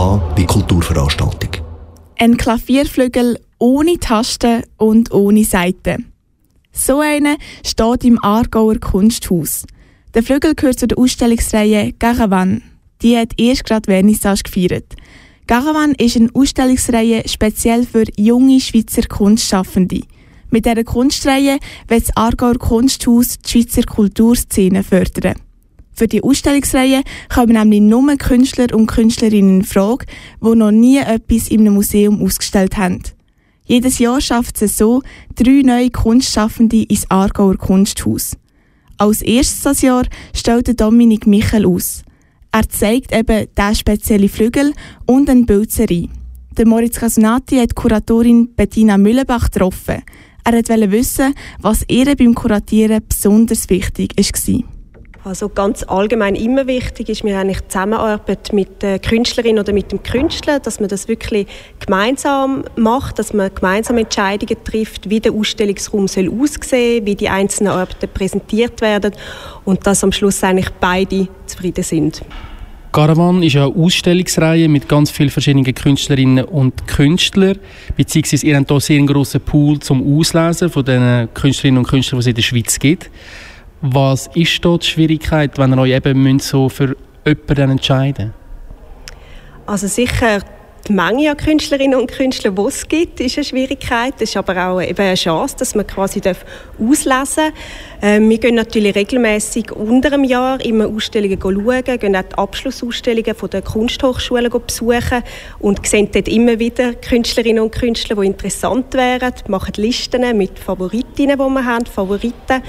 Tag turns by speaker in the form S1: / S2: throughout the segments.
S1: Wie Kulturveranstaltung.
S2: Ein Klavierflügel ohne Tasten und ohne Saiten. So einer steht im Aargauer Kunsthaus. Der Flügel gehört zu der Ausstellungsreihe Garavan. Die hat erst gerade Vernissage gefeiert. Garavan ist eine Ausstellungsreihe speziell für junge Schweizer Kunstschaffende. Mit dieser Kunstreihe wird das Aargauer Kunsthaus die Schweizer Kulturszene fördern. Für die Ausstellungsreihe kommen nämlich nur Künstler und Künstlerinnen in Frage, die noch nie etwas in einem Museum ausgestellt haben. Jedes Jahr schafft es so drei neue Kunstschaffende ins Aargauer Kunsthaus. Als erstes das Jahr stellt Dominik Michel aus. Er zeigt eben diesen speziellen Flügel und eine Bildserie. Der Moritz Casonati hat Kuratorin Bettina Müllenbach getroffen. Er wollte wissen, was ihr beim Kuratieren besonders wichtig war.
S3: Also ganz allgemein immer wichtig ist mir eigentlich die Zusammenarbeit mit der Künstlerin oder mit dem Künstler, dass man das wirklich gemeinsam macht, dass man gemeinsam Entscheidungen trifft, wie der Ausstellungsraum soll aussehen, wie die einzelnen Arbeiten präsentiert werden und dass am Schluss eigentlich beide zufrieden sind.
S4: Caravan ist eine Ausstellungsreihe mit ganz vielen verschiedenen Künstlerinnen und Künstlern, beziehungsweise ihr habt hier sehr einen grossen Pool zum Auslesen von den Künstlerinnen und Künstlern, die es in der Schweiz gibt. Was ist dort die Schwierigkeit, wenn ihr euch eben so für jemanden entscheiden
S3: Also sicher die Menge an Künstlerinnen und Künstlern, die es gibt, ist eine Schwierigkeit. Es ist aber auch eben eine Chance, dass man quasi auslesen darf. Ähm, wir gehen natürlich regelmäßig unter dem Jahr immer Ausstellungen schauen, gehen auch die Abschlussausstellungen der Kunsthochschulen besuchen und sehen dort immer wieder Künstlerinnen und Künstler, die interessant wären, machen Listen mit Favoritinnen, die wir haben, Favoriten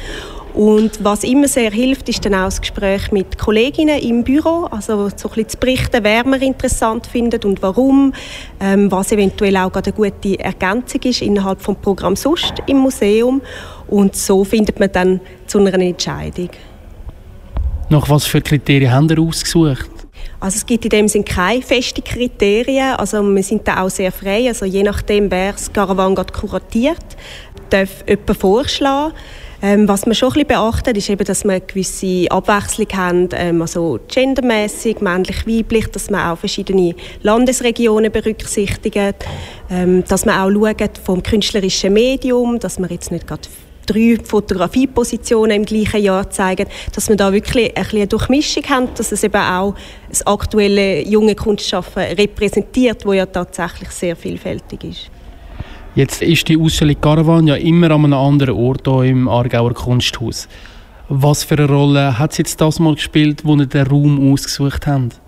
S3: und was immer sehr hilft, ist dann auch das Gespräch mit Kolleginnen im Büro, also so ein bisschen zu berichten, wer man interessant findet und warum, ähm, was eventuell auch eine gute Ergänzung ist innerhalb des Programms sonst im Museum. Und so findet man dann zu einer Entscheidung.
S4: Nach was für Kriterien haben Sie ausgesucht?
S3: Also es gibt in dem Sinne keine festen Kriterien. Also wir sind da auch sehr frei. Also je nachdem, wer das Caravan kuratiert, darf jemand vorschlagen. Ähm, was man schon ein bisschen beachtet, ist eben, dass wir eine gewisse Abwechslung haben, ähm, also gendermäßig, männlich-weiblich, dass man auch verschiedene Landesregionen berücksichtigt, ähm, dass man auch schaut vom künstlerischen Medium, dass man jetzt nicht gerade drei Fotografiepositionen im gleichen Jahr zeigen, dass wir da wirklich ein eine Durchmischung haben, dass es eben auch das aktuelle junge Kunstschaffen repräsentiert, wo ja tatsächlich sehr vielfältig ist.
S4: Jetzt ist die Ausstellung Caravan ja immer an einem anderen Ort hier im Aargauer Kunsthaus. Was für eine Rolle hat es jetzt das mal gespielt, wo ihr den Raum ausgesucht habt?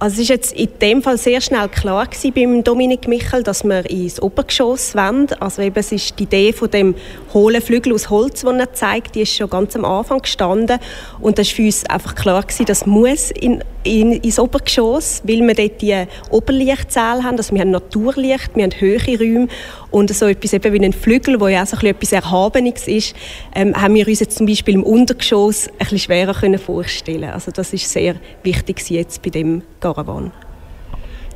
S3: Also es war jetzt in dem Fall sehr schnell klar beim Dominik Michel, dass wir ins Obergeschoss wollen. Also eben, es ist die Idee von dem hohlen Flügel aus Holz, den er zeigt, die ist schon ganz am Anfang gestanden. Und das war für uns einfach klar gewesen, das muss in, in, ins Obergeschoss, weil wir dort die Oberlichtsäle haben. Also wir haben Naturlicht, wir haben höhere Räume und so etwas eben wie ein Flügel, wo ja auch so etwas Erhabenes ist, ähm, haben wir uns jetzt zum Beispiel im Untergeschoss ein bisschen schwerer können vorstellen. Also das ist sehr wichtig jetzt bei dem Caravan.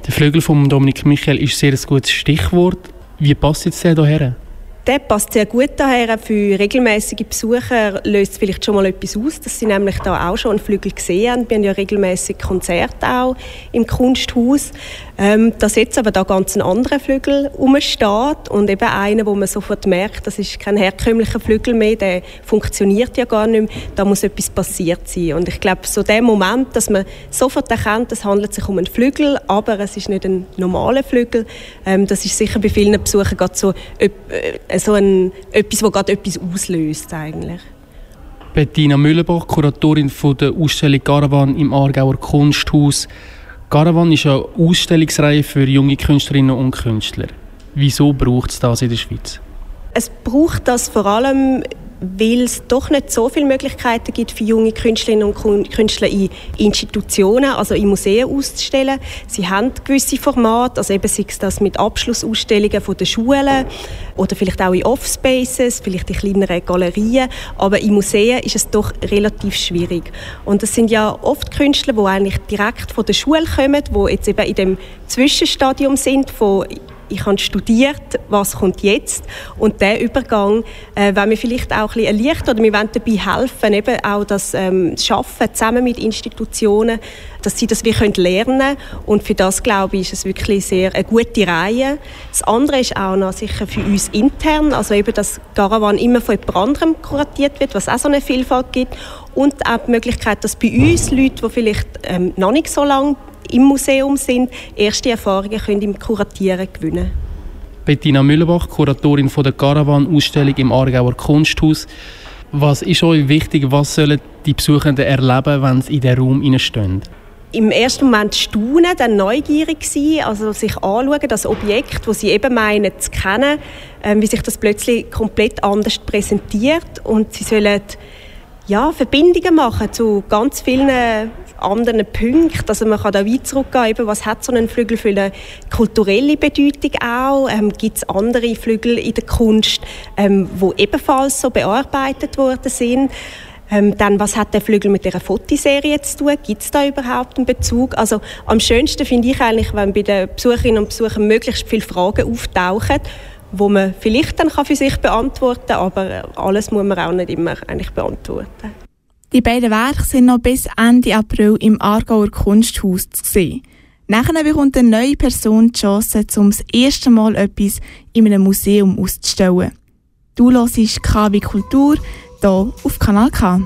S4: Der Flügel von Dominik Michael ist sehr ein gutes Stichwort. Wie passt jetzt der hierher?
S3: Der passt sehr gut daher. Für regelmäßige Besucher löst vielleicht schon mal etwas aus, dass sie nämlich da auch schon einen Flügel gesehen haben. Wir haben ja regelmäßig Konzerte auch im Kunsthaus. Ähm, dass jetzt aber da ganz ein anderer Flügel rumsteht und eben einer, wo man sofort merkt, das ist kein herkömmlicher Flügel mehr, der funktioniert ja gar nicht mehr, da muss etwas passiert sein. Und ich glaube, so der Moment, dass man sofort erkennt, es handelt sich um einen Flügel, aber es ist nicht ein normaler Flügel, ähm, das ist sicher bei vielen Besuchern gerade so, äh, so ein, etwas, was gerade etwas auslöst eigentlich.
S4: Bettina Müllenbach, Kuratorin von der Ausstellung Caravan im Aargauer Kunsthaus. Caravan ist eine Ausstellungsreihe für junge Künstlerinnen und Künstler. Wieso braucht es das in der Schweiz?
S3: Es braucht das vor allem weil es doch nicht so viele Möglichkeiten gibt für junge Künstlerinnen und Künstler in Institutionen, also in Museen auszustellen. Sie haben gewisse Formate, also eben sei es das mit Abschlussausstellungen von den Schulen oder vielleicht auch in Offspaces, vielleicht in kleineren Galerien, aber in Museen ist es doch relativ schwierig. Und es sind ja oft Künstler, die eigentlich direkt von der Schule kommen, die jetzt eben in dem Zwischenstadium sind von ich habe studiert, was kommt jetzt? Und der Übergang äh, wollen wir vielleicht auch ein bisschen erleichtern oder wir wollen dabei helfen, eben auch das ähm, Schaffen zusammen mit Institutionen, dass sie das wir können lernen und für das glaube ich ist es wirklich sehr eine gute Reihe. Das andere ist auch noch sicher für uns intern, also eben, dass Garawan immer von jemand anderem kuratiert wird, was auch so eine Vielfalt gibt. Und auch die Möglichkeit, dass bei uns Leute, die vielleicht ähm, noch nicht so lange im Museum sind, erste Erfahrungen können im Kuratieren gewinnen
S4: Bettina Mühlebach, Kuratorin von der Caravan-Ausstellung im Aargauer Kunsthaus. Was ist euch wichtig, was sollen die Besuchenden erleben, wenn sie in den Raum stehen?
S3: im ersten Moment staunen, dann neugierig sein, also sich anschauen, das Objekt, das sie eben meinen zu kennen, äh, wie sich das plötzlich komplett anders präsentiert und sie sollen ja, Verbindungen machen zu ganz vielen anderen Punkten. Also man kann da weit zurückgehen, was hat so ein Flügel für eine kulturelle Bedeutung auch? Ähm, Gibt es andere Flügel in der Kunst, ähm, wo ebenfalls so bearbeitet worden sind? Ähm, dann, was hat der Flügel mit der Fotoserie zu tun? Gibt es da überhaupt einen Bezug? Also am schönsten finde ich eigentlich, wenn bei den Besucherinnen und Besuchern möglichst viele Fragen auftauchen, wo man vielleicht dann für sich beantworten kann, aber alles muss man auch nicht immer eigentlich beantworten.
S2: Die beiden Werke sind noch bis Ende April im Aargauer Kunsthaus zu sehen. Nachher bekommt eine neue Person die Chance, um das erste Mal etwas in einem Museum auszustellen. Du hörst KW Kultur hier auf Kanal K.